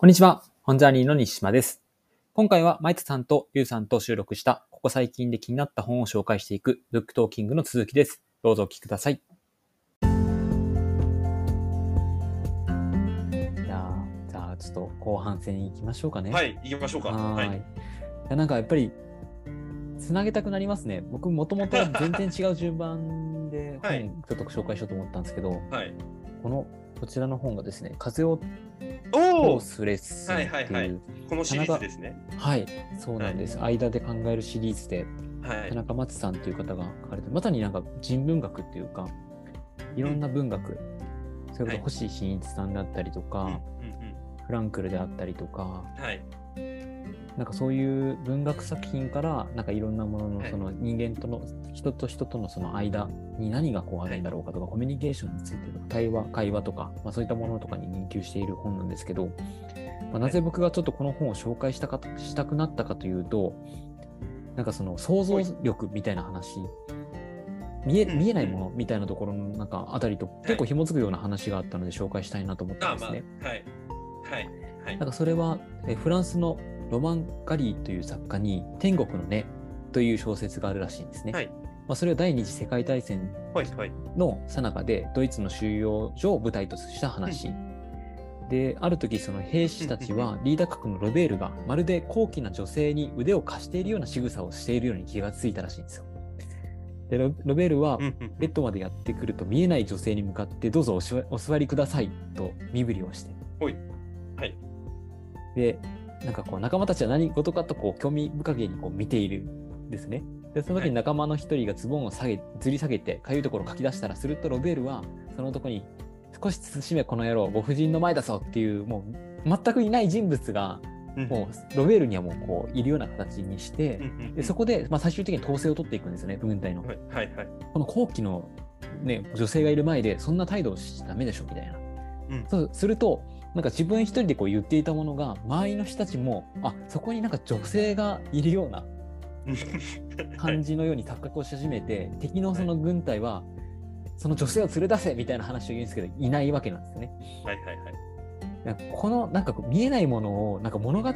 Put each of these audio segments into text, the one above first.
こんにちは。本ジャーニーの西島です。今回は maitoさんとりゅうさんと収録した、ここ最近で気になった本を紹介していく、 book talking の続きです。どうぞお聞きください。じゃあ、じゃあちょっと後半戦行きましょうかね。。はいい、行きましょうか。は。はいい。いやなんかやっぱり、つなげたくなりますね。僕もともと全然違う順番ではい本ちょっと紹介しようと思ったんですけど、はい。この、こちらの本がですね、風をお通お、すレッスンっていう、はいはいはいこのシリーズですね。はい、そうなんです。間で考えるシリーズで、はい。田中松さんという方が書かれて、まさになんか人文学っていうか、いろんな文学、それこはいそ星新一さんだったりとか、うんうんうん。フランクルであったりとか、はい。なんかそういう文学作品から、なんかいろんなもののはいその人間との、人と人とのその間に何がこうあるんだろうかとか、コミュニケーションについてとか、対話、会話とか、まあ、そういったものとかに言及している本なんですけど、まあ、なぜ僕がちょっとこの本を紹介したかしたくなったかというと、なんかその想像力みたいな話、見えうん見えないものみたいなところのなんかあたりと結構紐づくような話があったので紹介したいなと思ったんですね。はい。はい。はいなん。かそれはえフランスのロマン・ガリーという作家に天国の根という小説があるらしいんですね。はいまあ、それは第二次世界大戦はい。はい。の最中でドイツの収容所を舞台とした話。で、ある時その兵士たちはリーダー格のロベールがまるで高貴な女性に腕を貸しているような仕草をしているように気がついたらしいんですよ。で、ロロベールはベッドまでやってくると見えない女性に向かってどうぞおしお座りくださいと身振りをして。はいはい。で、なんかこう仲間たちは何事かとこう興味深げにこう見ているんですね。で、その時に仲間の一人がズボンを下げ、ずり下げて、かゆいところを書き出したら、するとロベールは、その男に、少し慎めこの野郎、ご婦人の前だぞっていう、もう全くいない人物が、うんもうロベールにはもうこういるような形にしてでそこで、まあ、最終的に統制を取っていくんですよね、軍隊の。はい。はい。はい。この後期の、ね、女性がいる前で、そんな態度をしちゃダメでしょみたいな。うんそうすると、なんか自分一人でこう言っていたものが、周りの人たちも、あそこになんか女性がいるような 感じのように錯覚をし始めて、敵のその軍隊は、その女性を連れ出せみたいな話を言うんですけど、いないわけなんですよね。はい。はい。はい。このなんか見えないものをなんか物語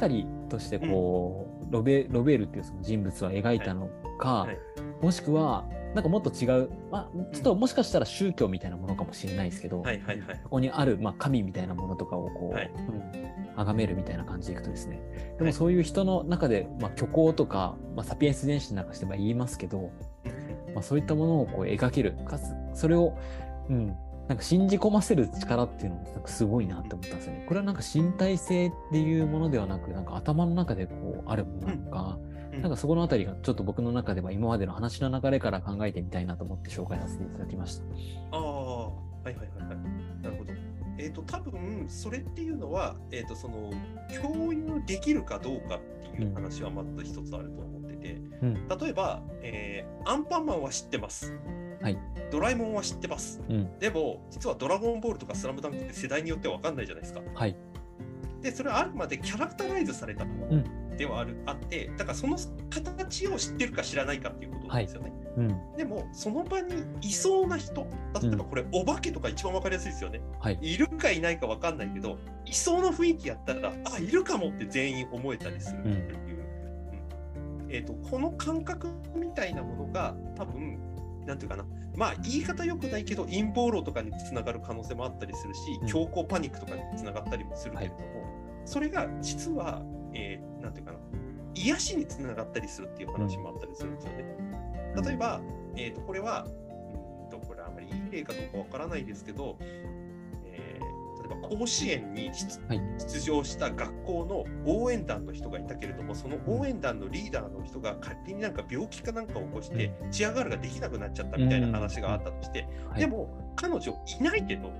としてこう、ロベロベールっていうその人物は描いたのか、はいもしくはなんかもっと違う、まあ、ちょっともしかしたら宗教みたいなものかもしれないですけど、はい。はい。はい。ここにある、まあ、神みたいなものとかをこう、はいうん崇めるみたいな感じでいくとですねではいもそういう人の中で、まあ、虚構とか、まあ、サピエンス電子なんかしてまあ言いますけど、まあ、そういったものをこう描けるかつそれを、うん、なんか信じ込ませる力っていうのもすごいなって思ったんですよね。これはなんか身体性っていうものではなくなんか頭の中でこうあるものなのか、うんなんかそこのあたりがちょっと僕の中では今までの話の流れから考えてみたいなと思って紹介させていただきました。ああ、はいはいはいはい。なるほど。えっ、と、多分それっていうのは、えっ、と、その、共有できるかどうかっていう話はまず一つあると思ってて、うん例えば、えーアンパンマンは知ってます。はい。ドラえもんは知ってます。うんでも、実はドラゴンボールとかスラムダンクって世代によってわかんないじゃないですか。はい。で、それはあくまでキャラクタライズされたものではある、あって、だからその形を知ってるか知らないかっていうことなんですよね。うん。でも、その場にいそうな人、例えばこれ、お化けとか一番わかりやすいですよね。はい。いるかいないかわかんないけど、いそうな雰囲気やったら、あ、いるかもって全員思えたりするっていう。うんえーとこの感覚みたいなものが、多分なんていうかな、まあ言い方よくないけど、陰謀論とかにつながる可能性もあったりするしうん、強行パニックとかにつながったりもするけれども、それが実は、えーなんていうかな、癒しにつながったりするっていう話もあったりするんですよね。例えば、えー、とこれは、うんとこれあまりいい例かどうかわからないですけど、えー例えば甲子園に出,、場した学校の応援団の人がいたけれども、その応援団のリーダーの人が勝手になんか病気かなんかを起こして、チアガールができなくなっちゃったみたいな話があったとして、はい。でも彼女いないけど、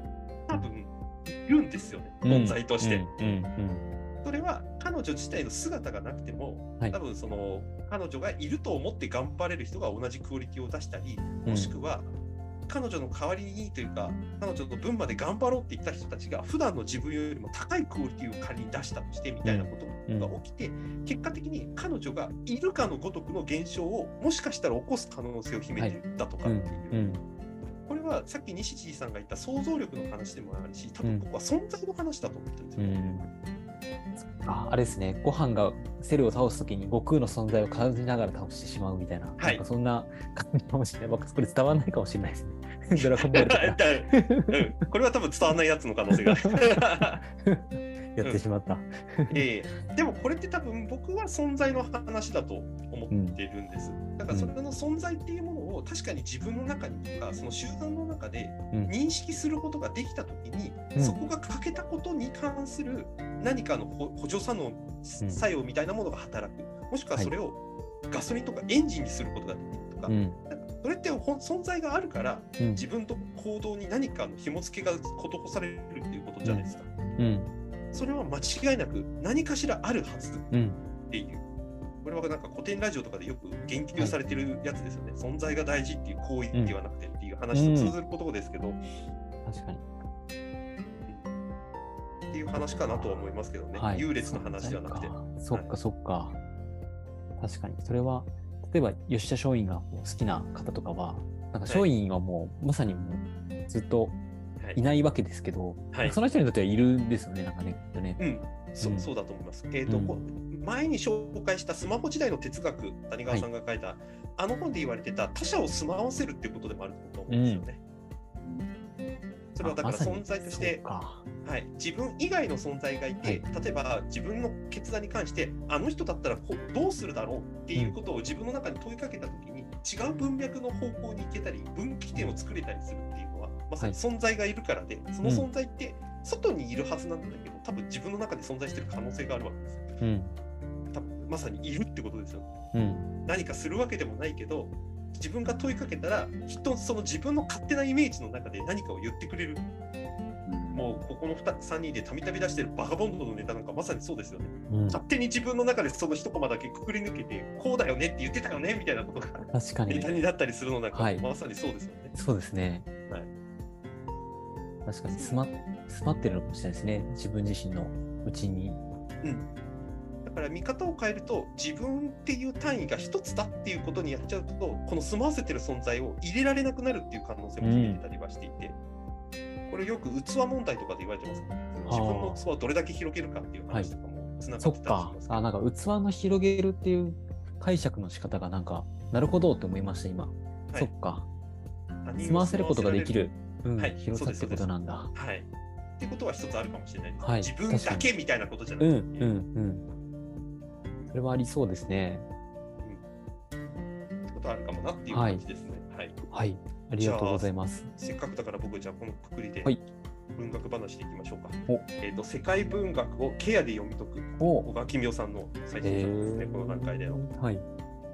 多分いるんですよね、うん。存在として。うん。うんそれは彼女自体の姿がなくても、はい。多分その彼女がいると思って頑張れる人が同じクオリティを出したり、うん。もしくは彼女の代わりにというか、彼女の分まで頑張ろうって言った人たちが、普段の自分よりも高いクオリティを仮に出したとしてみたいなことが起きて、結果的に彼女がいるかのごとくの現象をもしかしたら起こす可能性を秘めていたとか。っていう。うん。これはさっき西地さんが言った想像力の話でもあるし、多分僕は存在の話だと思ってるんですよ。うんああれですね、ご飯がセルを倒すときに悟空の存在を感じながら倒してしまうみたいな、はいなそんな感じかもしれない。僕、これ伝わらないかもしれないですね。ドラゴンボールとか うんこれは多分伝わらないやつの可能性が。やってしまった。ええでもこれって多分僕は存在の話だと思ってるんです。だからそれの存在っていうものを確かに自分の中にとかその集団の中でうん認識することができたときに、うんそこが欠けたことに関する何かの補補助作能、作用みたいなものが働く。もしくはそれをガソリンとかエンジンにすることができるとか、うん。それって存在があるからうん。自分と行動に何かの紐付けが施されるっていうことじゃないですか。うん。それは間違いなく何かしらあるはずうん。っていう。これはなんか古典ラジオとかでよく言及されてるやつですよね。存在が大事っていう行為ではなくてっていう話と通ずることですけど、確かに。っていう話かなとは思いますけどね。はい優劣の話ではなくて。そっかそっか。確かに。それは、例えば吉田松陰が好きな方とかは、なんか松陰はもう、まさにもうずっとはいいないわけですけど、はいその人にとってはいるんですよね、なんかね、ね。うん、そうんそうだと思います。えっ、と、うんこ前に紹介したスマホ時代の哲学、谷川さんが書いた、あの本で言われてた他者を住まわせるっていうことでもあると思うんですよね。それはだから存在としてそう、か。はい、自分以外の存在がいて、例えば自分の決断に関してあの人だったらこうどうするだろうっていうことを自分の中に問いかけたときに、違う文脈の方向に行けたり分岐点を作れたりするっていうのはまさに存在がいるからで、その存在って外にいるはずなんだけど多分自分の中で存在してる可能性があるわけですよ。うん。まさにいるってことですよ。うん。何かするわけでもないけど自分が問いかけたらきっとその自分の勝手なイメージの中で何かを言ってくれる。もうここの 2, 3人でたびたび出してるバカボンドのネタなんかまさにそうですよね。うん、勝手に自分の中でその一コマだけくくり抜けて、こうだよねって言ってたよねみたいなことが確かにネタ。になったりするのなんか、はいまさにそうですよね。そうですね。はい確かに詰ま詰まってるのかもしれないですね。自分自身のうちに。うん。だから見方を変えると、自分っていう単位が一つだっていうことにやっちゃうと、この住まわせてる存在を入れられなくなるっていう可能性も秘めてたりはしていて、これよく器問題とかで言われてます、ね。自分の器をどれだけ広げるかっていう話とかもつながそってったりしかます。あ、なんか器の広げるっていう解釈の仕方がなんか、なるほどって思いました、今。はいそっか。住まわせることができる、うんはい広さってことなんだ。はい。ってことは一つあるかもしれない。はい自分だけみたいなことじゃなうん、うくて、ん、うん。それはありそうですね。ってことあるかもなっていう感じですね。はい。はい。ありがとうございます。せっかくだから僕じゃあこのくくりではい文学話でいきましょうか。おえっ、と世界文学をケアで読み解くお小川公夫さんの最新え作ですね、ーこの段階での。はい。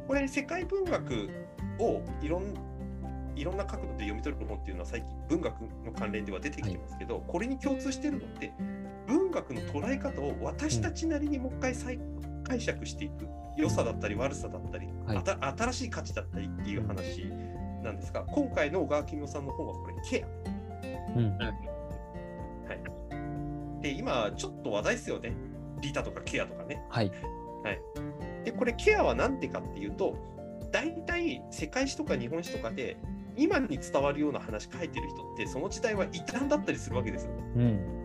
これ世界文学をいろんいろんな角度で読み取る本っていうのは最近文学の関連では出てきてますけど、これに共通しているのって文学の捉え方を私たちなりにもう一回再解釈していく良さだったり悪さだったり、はいあた新しい価値だったりっていう話なんですが今回の小川公夫さんの本はこれケア。うん。はい、で今ちょっと話題ですよねリタとかケアとかね。はい。でこれケアは何でかっていうと大体世界史とか日本史とかで今に伝わるような話書いてる人ってその時代は異端だったりするわけですよね。うん。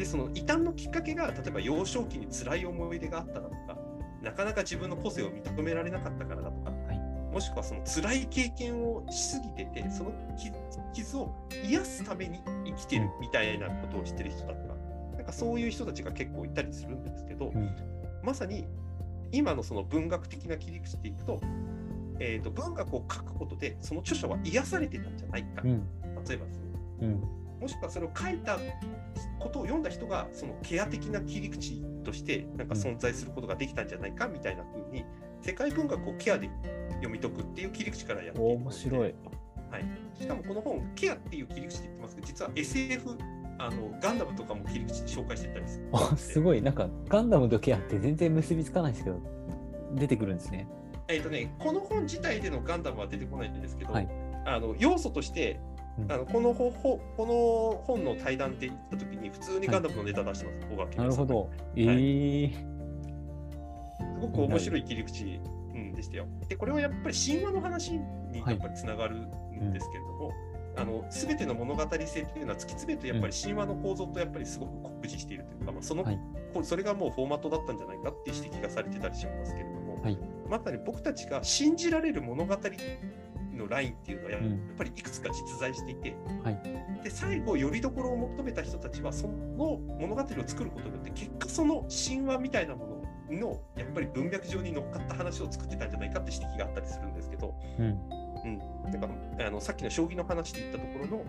でその異端のきっかけが例えば幼少期に辛い思い出があっただとかなかなか自分の個性を認められなかったからだとか、はいもしくはその辛い経験をしすぎててその傷傷を癒すために生きてるみたいなことをしてる人だとかなんかそういう人たちが結構いたりするんですけど、うん。まさに今のその文学的な切り口でいくと,、えーと文学を書くことでその著者は癒されてたんじゃないか、うん。例えばですねうん。もしくはそれを書いたことを読んだ人がそのケア的な切り口としてなんか存在することができたんじゃないかみたいな風に世界文学をケアで読み解くっていう切り口からやってい面白い。はい、しかもこの本ケアっていう切り口で言ってますけど実は SF あのガンダムとかも切り口で紹介してたりする あ、すごい。なんか、ガンダムとケアって全然結びつかないんですけど、出てくるんですね。えっ、とねこの本自体でのガンダムは出てこないんですけど、はいあの要素としてうんあのこのほほこの本の対談で言った時に普通にガンダムのネタ出してます、小川な明さんるほど。ええすごく面白い切り口、うん、でしたよ。で、これはやっぱり神話の話にやっぱりつながるんですけれども、あの全ての物語性っていうのは突き詰めるとやっぱり神話の構造とやっぱりすごく酷似しているというか、まあ、そのはい。こそれがもうフォーマットだったんじゃないかっていう指摘がされてたりしますけれども、はい。まさに僕たちが信じられる物語のラインっていうのはやっうんぱりいくつか実在していて、はい。で最後よりどころを求めた人たちはその物語を作ることによって結果その神話みたいなもののやっぱり文脈上に乗っかった話を作ってたんじゃないかって指摘があったりするんですけど、うん。うん、だからあのさっきの将棋の話で言ったところの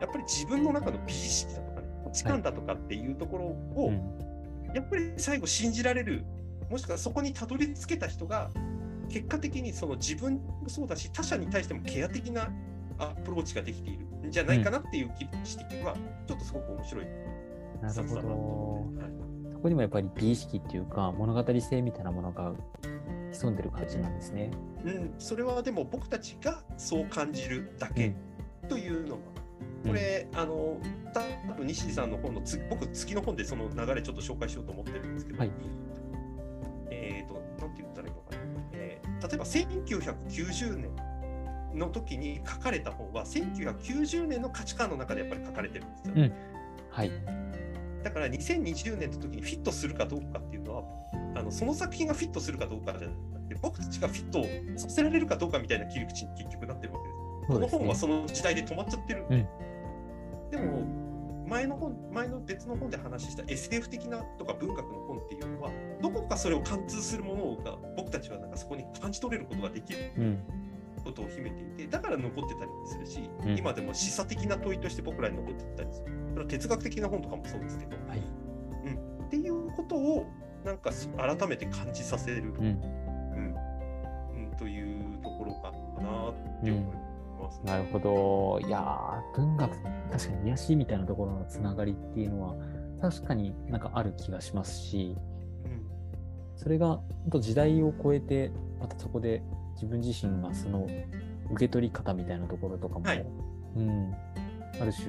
やっぱり自分の中の美意識だとかね価値観だとかっていうところを、うん。やっぱり最後信じられるもしくはそこにたどり着けた人が結果的にその自分もそうだし他者に対してもケア的なアプローチができているんじゃないかなっていう指摘はちょっとすごく面白い。なるほど。はいそこにもやっぱり美意識っていうか物語性みたいなものが潜んでる感じなんですね。うん、それはでも僕たちがそう感じるだけというのも、これ、あの多分西さんの本のつ僕次の本でその流れちょっと紹介しようと思ってるんですけど、はい例えば1990年の時に書かれた本は1990年の価値観の中でやっぱり書かれてるんですよ、うんはい。だから2020年の時にフィットするかどうかっていうのはあのその作品がフィットするかどうかじゃなくて僕たちがフィットさせられるかどうかみたいな切り口に結局なってるわけです。この本はその時代で止まっちゃってるんで。でも、前の本、前の別の本で話した SF 的なとか文学の本っていうのは、どこかそれを貫通するものが僕たちはなんかそこに感じ取れることができるうん。ことを秘めていて、だから残ってたりするし、うん今でも示唆的な問いとして僕らに残ってたりする。それは哲学的な本とかもそうですけど、はい。っていうことをなんか改めて感じさせる、うん。うんうん、というところかなって思います、ねなるほど。いやー、文学、確かに癒しみたいなところのつながりっていうのは、確かになんかある気がしますし、うんそれが本当時代を超えて、またそこで自分自身がその受け取り方みたいなところとかも、はいうん、ある種、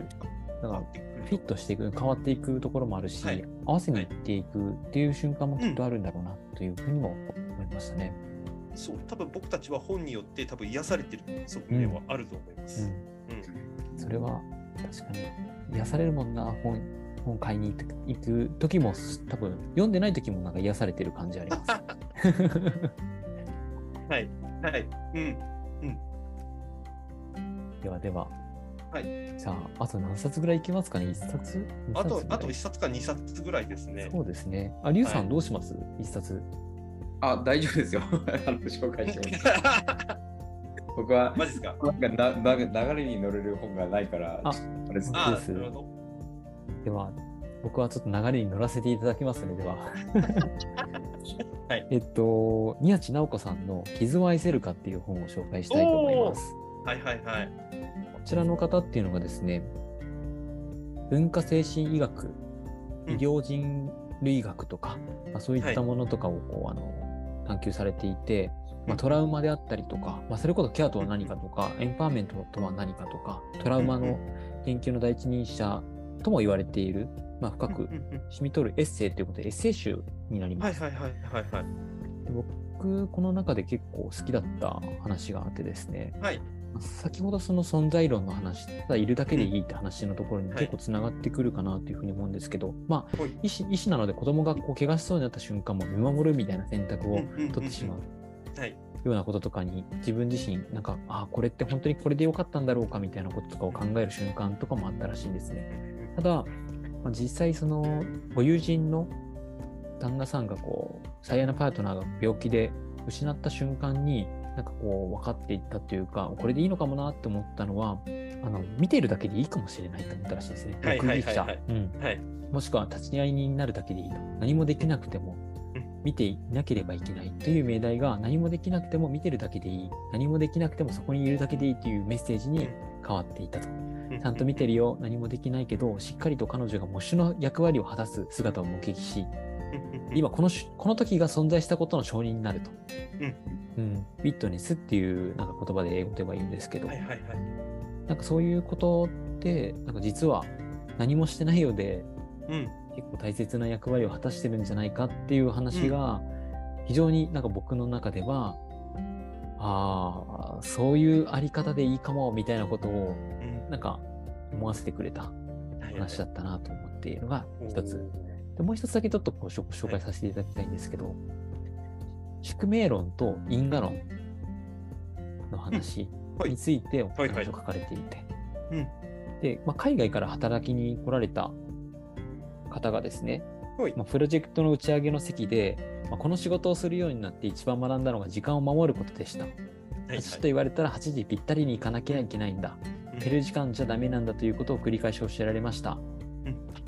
だからフィットしていく、変わっていくところもあるし、はい合わせにいっていくっていう瞬間もきっとあるんだろうなというふうにも思いましたね。そう多分僕たちは本によって多分癒されてる側面はあると思います。うんうんそれは確かに癒されるもんな、本本買いに行く時も、多分読んでない時もなんか癒されてる感じあります。はいはいうんではでは、はいじゃあ、あと何冊ぐらいいけますかね ?1 冊？あとあと1冊か2冊ぐらいですね。そうですね。あ、リュウさはいんどうします、一 ?1 冊。あ、大丈夫ですよ。あの紹介しても 僕はマジですか？なんかなな流れに乗れる本がないから、ああれですあですあ、なるほど。では、僕はちょっと流れに乗らせていただきますね、では。はい えっと、宮地直子さんの傷を愛せるかっていう本を紹介したいと思います。はいはいはい。こちらの方っていうのがですね、文化精神医学、うん医療人類学とか、まあ、そういったものとかをこう、あの探求されていて、まあ、トラウマであったりとか、まあ、それこそケアとは何かとか、エンパワーメントとは何かとか、トラウマの研究の第一人者とも言われている、まあ、深く染み取るエッセイということで、エッセイ集になります。はいはいはいはいはい。で僕、この中で結構好きだった話があってですね、はい先ほどその存在論の話、ただいるだけでいいって話のところにはい。結構つながってくるかなというふうに思うんですけど、まあはい。医師、医師なので子供がこう怪我しそうになった瞬間も見守るみたいな選択を取ってしまう。はい。ようなこととかに自分自身なんか、あこれって本当にこれでよかったんだろうかみたいなこととかを考える瞬間とかもあったらしいんですね。ただ、まあ、実際そのご友人の旦那さんがこう最愛なパートナーが病気で失った瞬間になんかこう分かっていったというかこれでいいのかもなって思ったのはあの見てるだけでいいかもしれないと思ったらしいですね。者。もしくは立ち会いになるだけでいいと。何もできなくてもうん見ていなければいけないという命題が何もできなくても見てるだけでいい。何もできなくてもそこにいるだけでいいというメッセージに変わっていたと。ちゃんと見てるよ、何もできないけど、しっかりと彼女が喪主の役割を果たす姿を目撃し、今このしこの時が存在したことの証人になると。うん。うん、ウィットネスっていうなんか言葉で英語では言うんですけど、はいはいはい。なんかそういうことって、なんか実は何もしてないようで、うん。結構大切な役割を果たしてるんじゃないかっていう話が、非常になんか僕の中では、ああ、そういうあり方でいいかもみたいなことを、うん。なんか思わせてくれた話だったなと思っているのが一つでもう一つだけちょっとこう紹紹介させていただきたいんですけど、宿命論と因果論の話はい。についてお話を書かれていて、うん。で、まあ、海外から働きに来られた方がですね、はい。まあ、プロジェクトの打ち上げの席で、まあ、この仕事をするようになって一番学んだのが時間を守ることでした。はいちょっと言われたら8時ぴったりに行かなきゃいけないんだ。減る時間じゃダメなんだということを繰り返しおっしゃられました。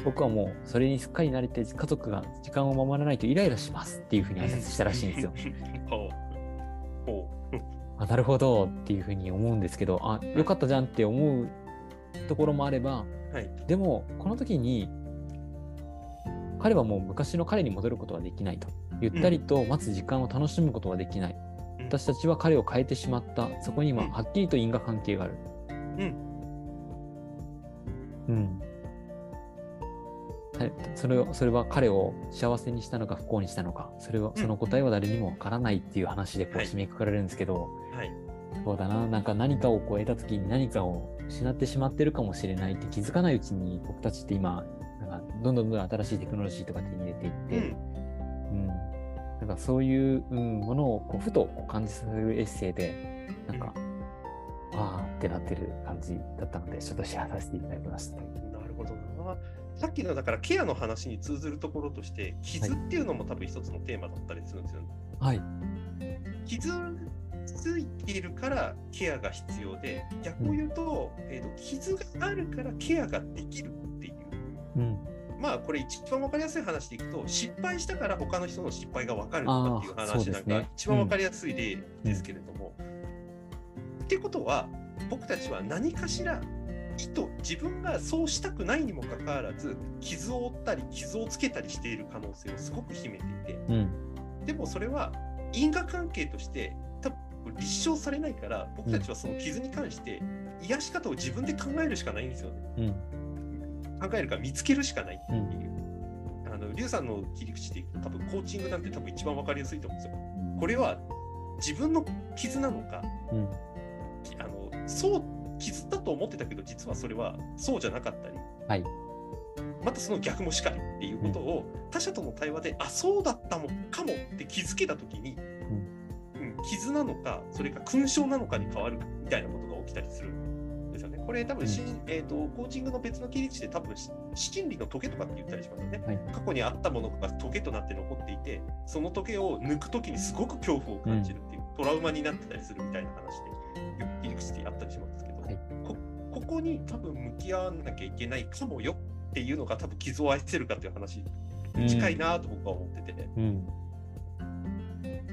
うん僕はもうそれにすっかり慣れて家族が時間を守らないとイライラしますっていうふうに挨拶したらしいんですよ。あなるほどっていうふうに思うんですけど、あよかったじゃんって思うところもあれば、はい。でもこの時に彼はもう昔の彼に戻ることはできないと。ゆったりと待つ時間を楽しむことはできない。うん私たちは彼を変えてしまった。そこにはうんはっきりと因果関係がある。うん。うん。はいそれをそれは彼を幸せにしたのか不幸にしたのか、それはうんその答えは誰にもわからないっていう話でこうはい締めくくられるんですけど、はい。そうだな、なんか何かをこう得た時に何かを失ってしまってるかもしれないって気づかないうちに僕たちって今、なんかどんどんどんどん新しいテクノロジーとか手に入れていって、うん。うん、なんかそういう、うん、ものをこうふと感じさせるエッセイで、なんか、あーってなってる感じだったので、ちょっとシェアさせていただきました。なるほどな。さっきのだからケアの話に通ずるところとして、傷っていうのも多分一つのテーマだったりするんですよね。はい。傷ついているからケアが必要で、逆を言うと、えーと傷があるからケアができるっていう。うん。まあこれ一番わかりやすい話でいくと失敗したから他の人の失敗がわかるとかっていう話なんか一番わかりやすい例ですけれども。ってことは僕たちは何かしら意図自分がそうしたくないにもかかわらず傷を負ったり傷をつけたりしている可能性をすごく秘めていてうん。でもそれは因果関係として多分立証されないから僕たちはその傷に関して癒し方を自分で考えるしかないんですよね。うん。考えるか見つけるしかないっていう。あの、リュウさんの切り口で多分コーチングなんて多分一番わかりやすいと思うんですよ。これは自分の傷なのか、うん。きあの、そう、傷だと思ってたけど実はそれはそうじゃなかったり、はい。またその逆もしかりっていうことを他者との対話で、あ、そうだったのかもって気づけたときに、うん、傷なのか、それか勲章なのかに変わるみたいなことが起きたりするんですよね。これ多分し、えーと、コーチングの別の切り口で多分し心理のトゲとかって言ったりしますよね。はい。過去にあったものがトゲとなって残っていて、そのトゲを抜くときにすごく恐怖を感じるっていう、トラウマになってたりするみたいな話で、切り口であったりしますけど、はいこここに多分向き合わなきゃいけないかもよっていうのが多分傷を愛せるかっていう話に近いなと僕は思ってて、うん。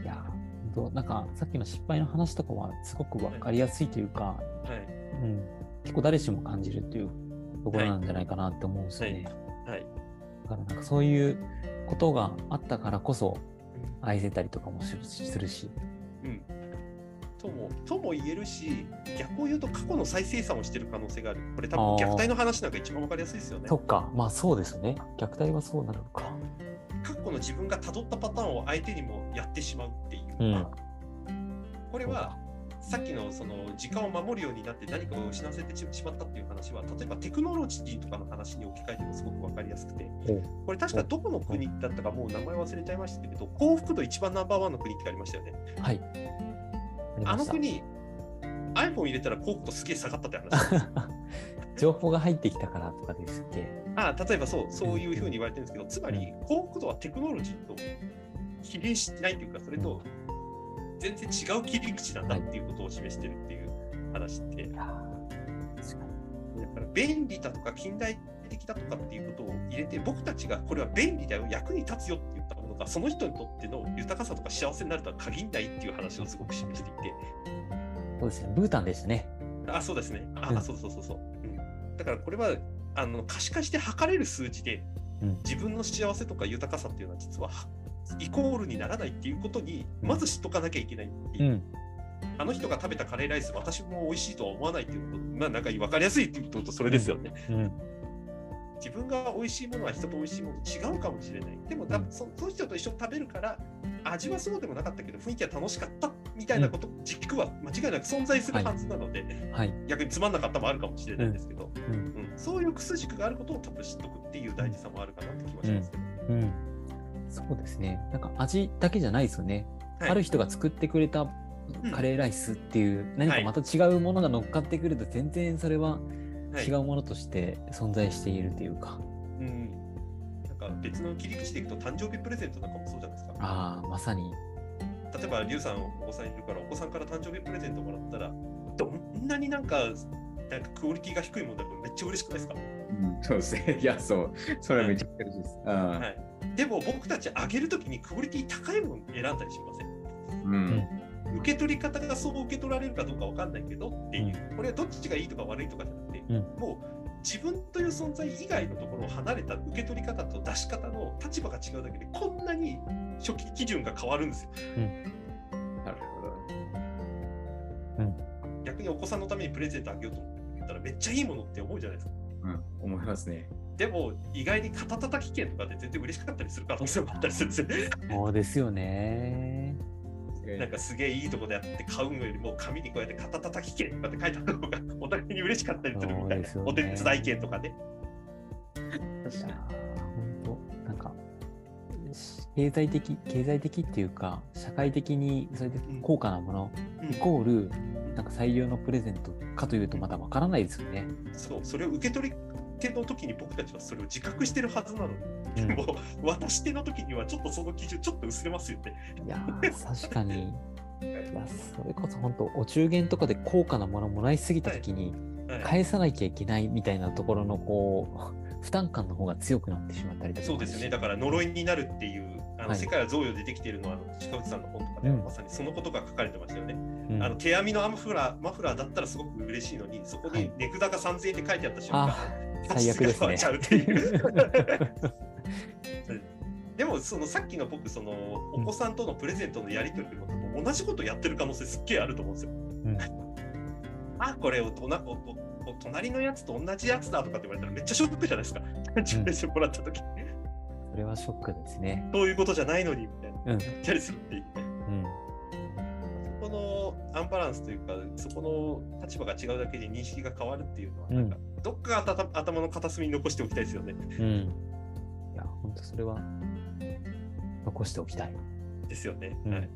いやー、ほんとなんかさっきの失敗の話とかはすごくわかりやすいというか、はい。うん、結構誰しも感じるっていうところなんじゃないかなって思うんですよね。はい。だからなんかそういうことがあったからこそ愛せたりとかもするしするし。うん。とも、とも言えるし、逆を言うと過去の再生産をしてる可能性がある。これ多分虐待の話なんか一番わかりやすいですよね。そっか、まあそうですね。虐待はそうなるのか。過去の自分が辿ったパターンを相手にもやってしまうっていううんこれはさっきのその時間を守るようになって何かを失わせてしまったっていう話は例えばテクノロジーとかの話に置き換えてもすごく分かりやすくてこれ確かどこの国だったかもう名前忘れちゃいましたけど幸福度一番ナンバーワンの国ってありましたよねはい。あの国 iPhone 入れたら幸福度すげえ下がったって話。情報が入ってきたからとかですっけあ例えばそうそういうふうに言われてるんですけどつまり幸福度はテクノロジーと比例しないというかそれと全然違う切り口なんだっていうことを示してるっていう話って、いやー確かだから便利だとか近代的だとかっていうことを入れて僕たちがこれは便利だよ役に立つよって言ったものがその人にとっての豊かさとか幸せになるとは限らないっていう話をすごく示していて。にそうですね。ブータンでしたね。あそうですね。あ、うん。そうそうそうそう、うん、だからこれはあの可視化して測れる数字でうん。自分の幸せとか豊かさっていうのは実はイコールにならないっていうことにまず知っとかなきゃいけないっていう。う、ん。あの人が食べたカレーライス私も美味しいとは思わないっていうこと。まあなんか分かりやすいっていうこととそれですよね、うん。自分が美味しいものは人と美味しいもの違うかもしれない。でも、多分そその人と一緒に食べるから、味はそうでもなかったけど、雰囲気は楽しかったみたいなこと、軸は間違いなく存在するはずなので、はい。逆につまんなかったもあるかもしれないんですけど、うん。うんそういう癖軸があることを多分知っとくっていう大事さもあるかなって気はしますけど。うん。そうですね。なんか味だけじゃないですよね。はいある人が作ってくれたうんカレーライスっていう、何かまた違うものが乗っかってくると全然それははい違うものとして存在しているというか、うん。なんか別の切り口でいくと誕生日プレゼントなんかもそうじゃないですか。ああ、まさに。例えば、リュウさんお子さんいるから、お子さんから誕生日プレゼントもらったら、どんなになんか、なんかクオリティが低いものだとめっちゃ嬉しくないですか、うん、そうですね。いや、そう。それはめちゃくちゃ嬉しいです。あはい、でも僕たちあげるときにクオリティ高いもの選んだりしません？うん。受け取り方がそう受け取られるかどうかわかんないけどっていう、これはどっちがいいとか悪いとかじゃなくて、うんもう自分という存在以外のところを離れた受け取り方と出し方の立場が違うだけでこんなに初期基準が変わるんですよ。なるほど。逆にお子さんのためにプレゼントあげようと思ったらめっちゃいいものって思うじゃないですか。うん、思いますね。でも意外に肩たたき券とかで全然嬉しかったりする可能性もあったりするんですよね。そうですよね。なんかすげえいいとこでやって買うのよりも紙にこうやって肩たたき券とかって書いてある方がお互いに嬉しかったりするみたいな、ねお手伝い券とかね。いやー本当なんかし経済的経済的っていうか社会的にそれで高価なもの、うんイコールなんか最良のプレゼントかというとまだわからないですよね。そう、それを受け取り手の時に僕たちはそれを自覚してるはずなのに、うん。で も渡し手の時にはちょっとその基準ちょっと薄れますよね。いやー確かに。いやそれこそ本当お中元とかで高価なものもらいすぎた時にはい。返さなきゃいけないみたいなところのこう 負担感の方が強くなってしまったりとかそうですよね。だから呪いになるっていう、あの、はい。世界は贈与でできているのは、あの近内さんの本とかで、うん。まさにそのことが書かれてましたよね。うん。あの手編みのマフラーマフラーだったらすごく嬉しいのに、そこにはい。値札が3000円って書いてあった瞬間、あ最悪ですね。でもそのさっきの僕そのお子さんとのプレゼントのやり取りも同じことやってる可能性すっげえあると思うんですよ。んあこれおとなおおお隣のやつと同じやつだとかって言われたらめっちゃショックじゃないですか。誕生日してもらった時、それはショックですね。そういうことじゃないのにみたいな。うんするっていうんアンバランスというか、そこの立場が違うだけで認識が変わるっていうのは、うんなんかどっか頭頭の片隅に残しておきたいですよね。うん。いや、本当それは残しておきたい。ですよね。うんはい。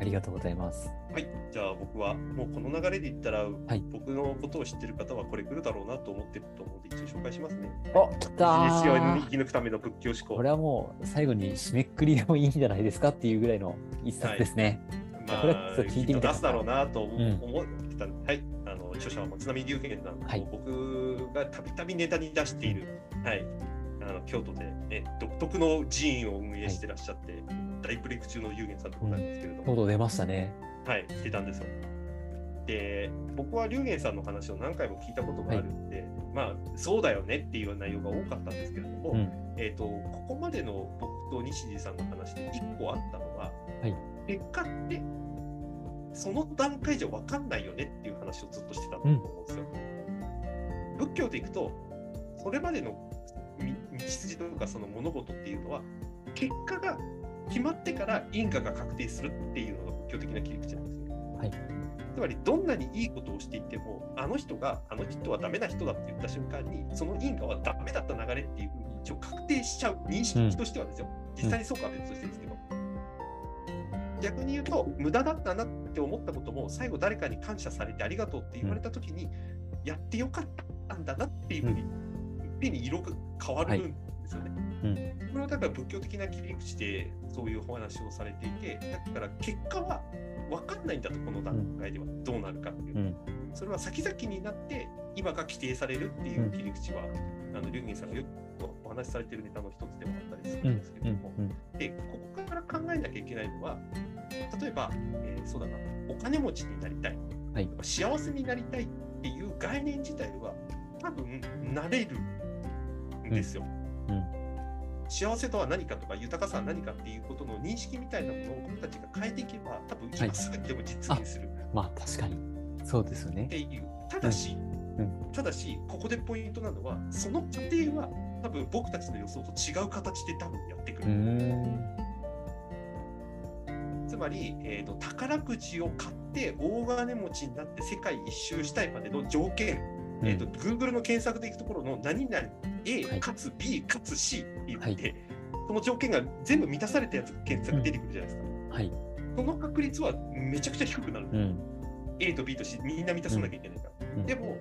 ありがとうございます。はい、じゃあ僕はもうこの流れで言ったら、い僕のことを知ってる方はこれ来るだろうなと思ってると思うんで一応紹介しますね。お、来たー生き抜くための仏教思考。これはもう最後に締めくくりでもいいんじゃないですかっていうぐらいの一冊ですね。まこれちょっと聞いてみ出すだろうなと思うん思ってた、はい、あの著者は松並龍玄さん、はい。僕がたびたびネタに出している、はい、あの京都で、ね、独特の寺院を運営してらっしゃって、大ブレイク中の龍玄さんでございますけれども、とうとう出ましたね。はい、出たんですよ。で、僕は龍玄さんの話を何回も聞いたことがあるんで、まあ、そうだよねっていう内容が多かったんですけれども、うん。えー、とここまでの僕と西地さんの話で1個あったのは、はい結果ってその段階じゃ分かんないよねっていう話をずっとしてたと思うんですよ。仏教でいくとそれまでのみ道筋とかその物事っていうのは結果が決まってから因果が確定するっていうのが仏教的な切り口なんですよ。はい。つまりどんなにいいことをしていてもあの人があの人はダメな人だって言った瞬間にその因果はダメだった流れっていうふうに一応確定しちゃう認識としてはですよ、実際にそうかは別としてですけど、逆に言うと無駄だったなって思ったことも最後誰かに感謝されてありがとうって言われた時に、やってよかったんだなっていうふうに、いっぺんに色が変わるんですよね。うん。これはだから仏教的な切り口でそういうお話をされていて、だから結果は分かんないんだと、この段階ではどうなるかっていう。うん。それは先々になって今が規定されるっていう切り口は、あの龍玄さんがよくお話しされているネタの一つでもあったりすうんるんですけ。ども、。うん。でここから考えなきゃいけないのは例えば、えーそうだなお金持ちになりたい、はい幸せになりたいっていう概念自体は多分なれるんですよ。うん幸せとは何かとか豊かさは何かっていうことの認識みたいなものを僕たちが変えていけば多分今すぐにでも実現するまあ確かに。そうですよねっ。ていう、ただし、うんただしここでポイントなのはその過程は多分僕たちの予想と違う形で多分やってくる。ん。つまり、えーと、宝くじを買って大金持ちになって世界一周したいまでの条件うんえー、と Google の検索でいくところの何々 A はいかつ B かつ C って言って、はいその条件が全部満たされたやつが検索出てくるじゃないですか。はい。その確率はめちゃくちゃ低くなる。うん。A と B と C みんな満たさなきゃいけないから。うんでも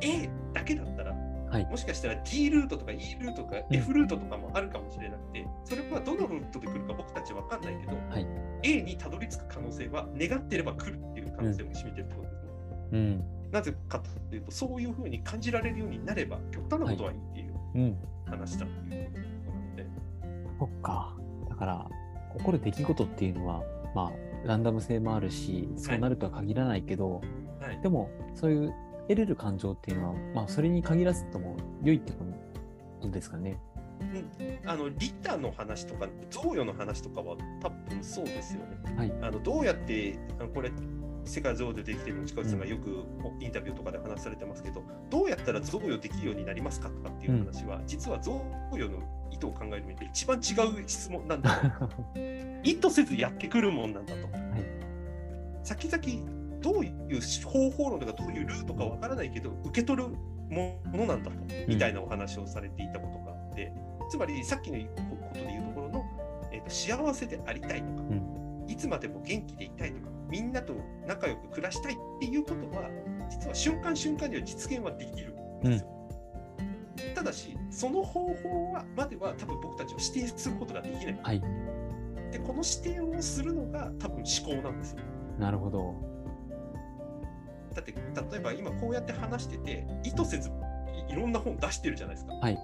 A だけだったら、はいもしかしたら D ルートとか E ルートとかうん F ルートとかもあるかもしれなくて、それはどのルートで来るか僕たちは分かんないけど、はい A にたどり着く可能性は願ってれば来るっていう可能性も占めてるってことですね。うん。なぜかというと、そういうふうに感じられるようになれば、極端なことはいいっていううん。話だっていうことなので、そっか。だから、起こる出来事っていうのは、まあ、ランダム性もあるし、そうなるとは限らないけど、はいでも、そういう得れる感情っていうのは、まあ、それに限らずとも良いってことですかね。あのリタの話とか、贈与の話とかは多分そうですよね。はい。あのどうやって、あのこれ、世界贈与でできてるの近内さんがよくインタビューとかで話されてますけど、どうやったら贈与できるようになりますかとかっていう話は、実は贈与の意図を考える上で一番違う質問なんだと。意図せずやってくるもんなんだと。先々どういう方法論とかどういうルートかわからないけど受け取るものなんだと、みたいなお話をされていたことがあってつまりさっきのことで言うところの、えーと幸せでありたいとか、んいつまでも元気でいたいとかみんなと仲良く暮らしたいっていうことは実は瞬間瞬間には実現はできるんですよ。ただしその方法はまでは多分僕たちは指定することができない。はい。でこの指定をするのが多分思考なんですよ。なるほど。だって例えば今こうやって話してて意図せずいいろんな本出してるじゃないですか。はい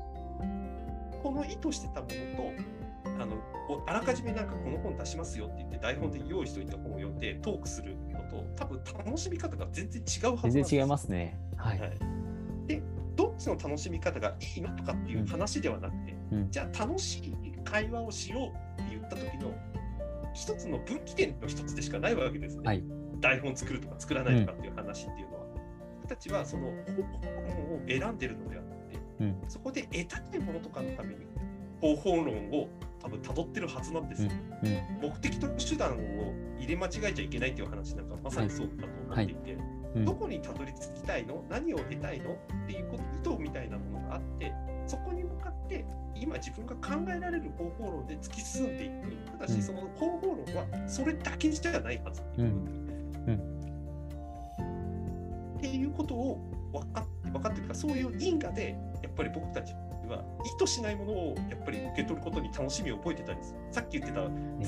この意図してたものとあのおあらかじめなんかこの本出しますよって言って台本で用意しておいた本を読んでトークするのと多分楽しみ方が全然違うはずなんです全然違いますね。はい。はいでどっちの楽しみ方がいいのとかっていう話ではなくて、うんじゃあ楽しい会話をしようって言った時の一つの分岐点の一つでしかないわけですね。はい台本作るとか作らないとかっていう話っていうのは、僕たちはその方法論を選んでるのではなくて、うん。そこで得たいものとかのために方法論を多分辿ってるはずなんですよ。うん。目的と手段を入れ間違えちゃいけないっていう話なんかまさにそうだと思っていて、うんどこにたどり着きたいの？何を得たいの？っていうこと意図みたいなものがあってそこに向かって今自分が考えられる方法論で突き進んでいく。ただうん。しその方法論はそれだけじゃないはずっていうことで、っていうことを分かって分かってるかそういう因果でやっぱり僕たちは意図しないものをやっぱり受け取ることに楽しみを覚えてたんですさっき言ってた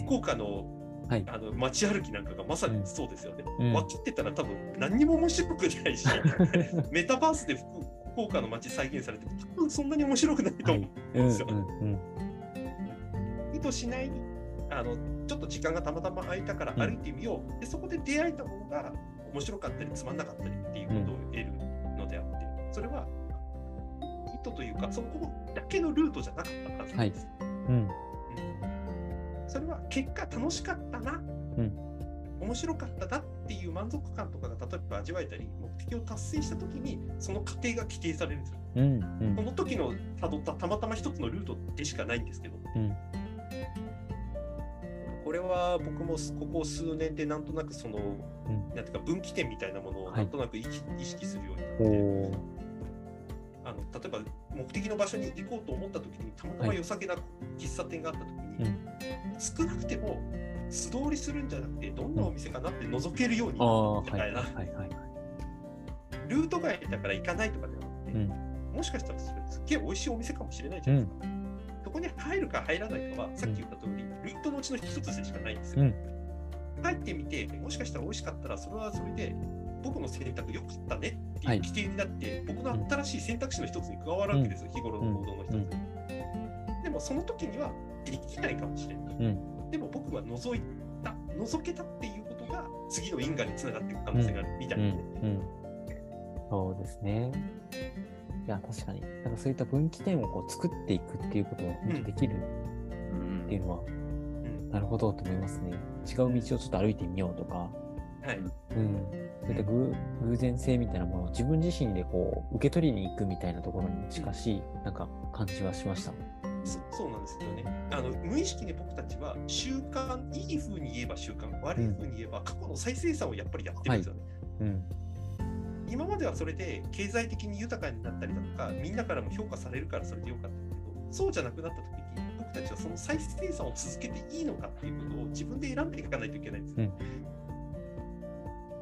福岡のはい。あの街歩きなんかがまさにそうですよね。うん分かってたら多分何にも面白くないし、メタバースで福福岡の街再現されても多分そんなに面白くないとはい思う。。うん。ですようん。意図しないあのちょっと時間がたまたま空いたから歩いてみよう、でそこで出会えたものが面白かったりつまんなかったりっていうことを得るのであって、それは意図というかそこだけのルートじゃなかったはずなんです。うん。うんそれは結果楽しかったな、ん面白かったなっていう満足感とかが例えば味わえたり目的を達成した時にその過程が規定されるんですよ。うん。うんこ。の時のたどったたまたま一つのルートでしかないんですけど、うんこれは僕もここ数年でなんとなくその、んなんていうか分岐点みたいなものをはいなんとなく意識,、するようになって、あの例えば目的の場所に行こうと思った時にたまたま良さげな喫茶店があった時に、うん少なくても素通りするんじゃなくてどんなお店かなって覗けるようにみはい。たいな、はい。はい。はい。ルート外だから行かないとかではなくて、うん。もしかしたらそれすっげえ美味しいお店かもしれないじゃないですか。そこに入るか入らないかはさっき言った通り、ルートのうちの一つでしかないんですよ。うん。入ってみて、もしかしたら美味しかったら、それはそれで僕の選択良かったねってはい。いう規定になって、僕の新しい選択肢の一つに加わるわけですよ、日頃の行動の一つに。うん。でもその時にはできないかもしれない。うん。でも僕は覗いた、覗けたっていうことが次の因果につながっていく可能性があるみたいな。ね。そうですね。いや、確かに。なんかそういった分岐点をこう作っていくっていうことが本当できるうんっていうのは、うんなるほどと思いますね。違う道をちょっと歩いてみようとか、はい。うん。そういった偶偶然性みたいなものを自分自身でこう受け取りに行くみたいなところに近しい、なんか感じはしました。そそうなんですよねあの。無意識に僕たちは習慣、いい風に言えば習慣、悪い風に言えば過去の再生産をやっぱりやってるんですよね。うん。今まではそれで経済的に豊かになったりだとか、みんなからも評価されるからそれでよかったんだけど、そうじゃなくなった時に、僕たちはその再生産を続けていいのかっていうことを自分で選んでいかないといけないんですよ。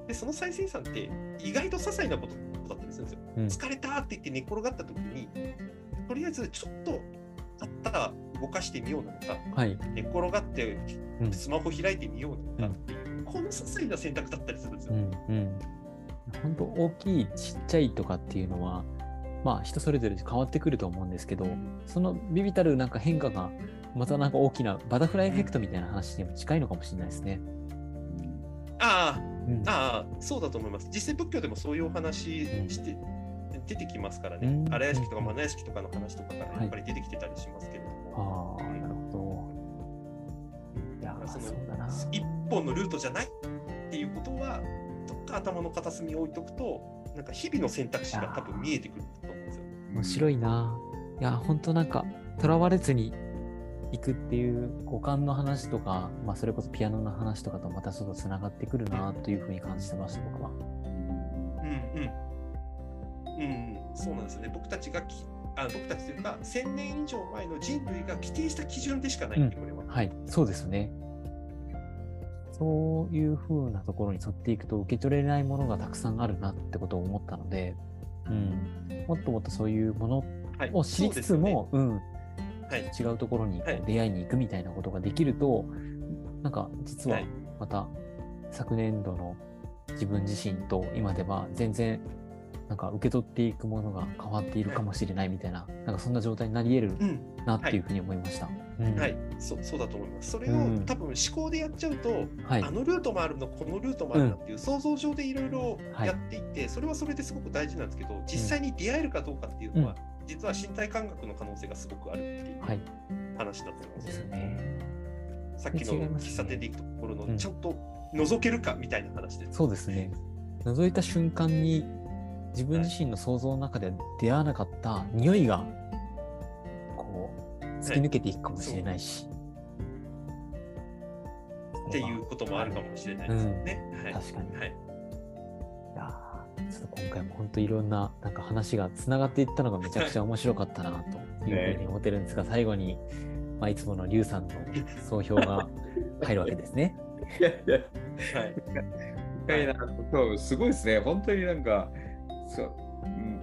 で、その再生産って意外と些細なことだったりするんですよ。うん疲れたって言って寝っ転がった時に、とりあえずちょっとあったら動かしてみようなのか、はい。寝っ転がってうんスマホ開いてみようなのかっていう、この些細な選択だったりするんですよ。うんうん。本当大きいちっちゃいとかっていうのは、まあ人それぞれ変わってくると思うんですけど、そのビビたるなんか変化がまたなんか大きなバタフライエフェクトみたいな話にも近いのかもしれないですね。ああ、うんああ、そうだと思います。実際仏教でもそういうお話して、出てきますからね。うん荒屋敷とか花屋敷とかの話とかからやっぱり出てきてたりしますけれども、ああ、なるほど。いやー、そのそ。一本のルートじゃないっていうことは、どっか頭の片隅に置いとくと、なんか日々の選択肢が多分見えてくると思うんですよ。面白いな。いや、本当なんか、とらわれずに行くっていう五感の話とか、まあ、それこそピアノの話とかとまたちょっとつながってくるなというふうに感じてました、僕は。うんうん。うん、そうなんですよね。僕たちがきあ僕たちというか、1000年以上前の人類が規定した基準でしかないんで、これは。はい、そうですね。そういうふうなところに沿っていくと受け取れないものがたくさんあるなってことを思ったので、うん、もっともっとそういうものはいを知りつつも、うん、はい。違うところに出会いに行くみたいなことができると、なんか実ははい。また昨年度の自分自身と今では全然なんか受け取っていくものが変わっているかもしれないみたいな、なんかそんな状態になり得るうん、なっていうふうに思いました。うんはい、そうそうだと思います。それを、うん多分思考でやっちゃうと、はいあのルートもあるの、このルートもあるなっていう、想像上でいろいろはいやっていって、それはそれですごく大事なんですけど、実際に出会えるかどうかっていうのは、実は身体感覚の可能性がすごくあるっていうはい、話だと思います。ですね。さっきの喫茶店で行くところの、うんちゃんと覗けるかみたいな話です。そうですね。覗いた瞬間に自分自身の想像の中で出会わなかった匂いがこう突き抜けていくかもしれないし。っていうこともあるかもしれないですよね。はい、確かにはい。いやーちょっと今回も本当いろんななんか話がつながっていったのがめちゃくちゃ面白かったなというふうに思ってるんですが、最後に、まあ、いつものリュウさんの総評が 入るわけですね。いやいや、はい。深いな、そうすごいですね。本当になんか、そう、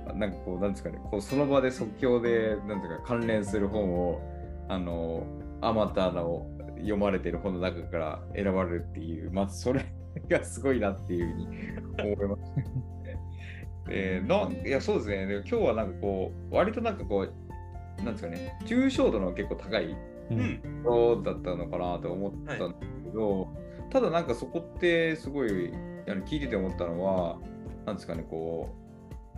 うん、なんかこう、なんですかね、こうその場で即興で、なんていうか、関連する本を、あの、あまたの読まれてる本の中から選ばれるっていう、まずそれがすごいなっていうふうに思いました。えー、なんいや、そうですね。で今日はなんかこう、割となんかこう、なんですかね、抽象度の結構高いうん。そうだったのかなと思ったんですけど、ただなんかそこってすごい聞いてて思ったのはなんですかねこう、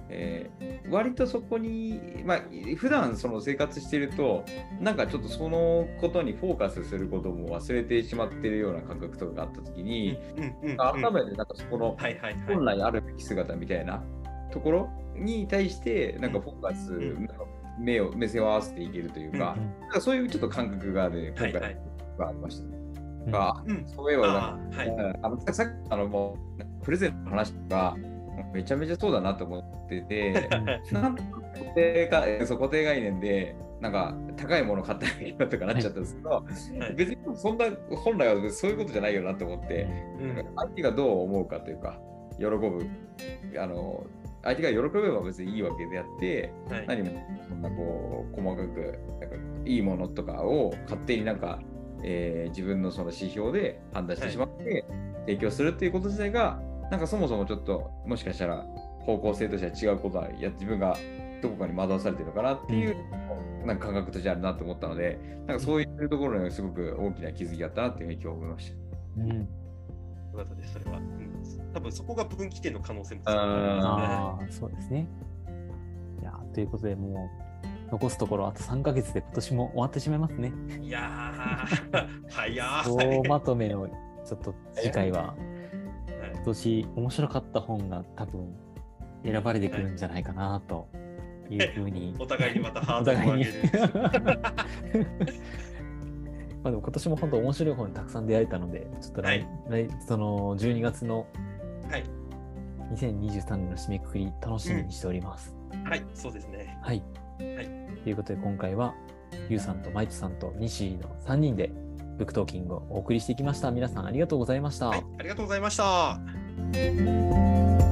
えー割とそこにまあ普段その生活してるとなんかちょっとそのことにフォーカスすることも忘れてしまってるような感覚とかがあった時に、うん。うん。改めてなんかそこの。本来あるべき姿みたいなところに対してなんかフォーカス、目を目線を合わせていけるというか、なんかそういうちょっと感覚がある今回はありましたね。そういえばなんかああ、はい。うんあのさっきあのもうプレゼントの話とかめちゃめちゃそうだなと思っててなんとか固定がそう固定概念でなんか高いもの買ったらいいよとかなっちゃったんですけど、はい。別にそんな本来はそういうことじゃないよなと思って、うん。相手がどう思うかというか喜ぶ。あの相手が喜べば別にいいわけであってはい。何もそんなこう細かくなんかいいものとかを勝手になんか、えー自分のその指標で判断してしまって、提供するっていうこと自体がなんかそもそもちょっともしかしたら方向性としては違うことはいや自分がどこかに惑わされてるのかなっていう、なんか感覚としてあるなと思ったのでなんかそういうところにすごく大きな気づきがあったなっていうふうに今日思いました。うんよかったです、それは。うん多分そこが分岐点の可能性もあああ、そうですね。いやーということで、もう、残すところあと3ヶ月で今年も終わってしまいますね。いやー、早総い。まとめのちょっと次回は、年面白かった本が多分選ばれてくるんじゃないかなというふうに。お互いにまたハーおドルを上にげる。まあでも今年も本当面白い本にたくさん出会えたので、ちょっと来、来その12月のはい。2023年の締めくくり楽しみにしております。はい、そうですね。はい。はいということで今回はりゅうさんと maitoさんと西の3人で book talking をお送りしてきました。皆さんありがとうございました。はい、ありがとうございました。Música